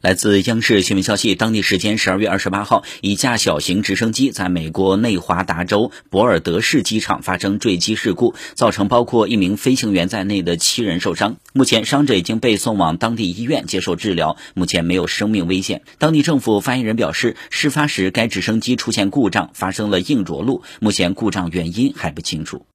来自央视新闻消息当地时间十二月二十八号一架小型直升机在美国内华达州博尔德市机场发生坠机事故造成包括一名飞行员在内的七人受伤。目前伤者已经被送往当地医院接受治疗目前没有生命危险。当地政府发言人表示事发时该直升机出现故障发生了硬着陆目前故障原因还不清楚。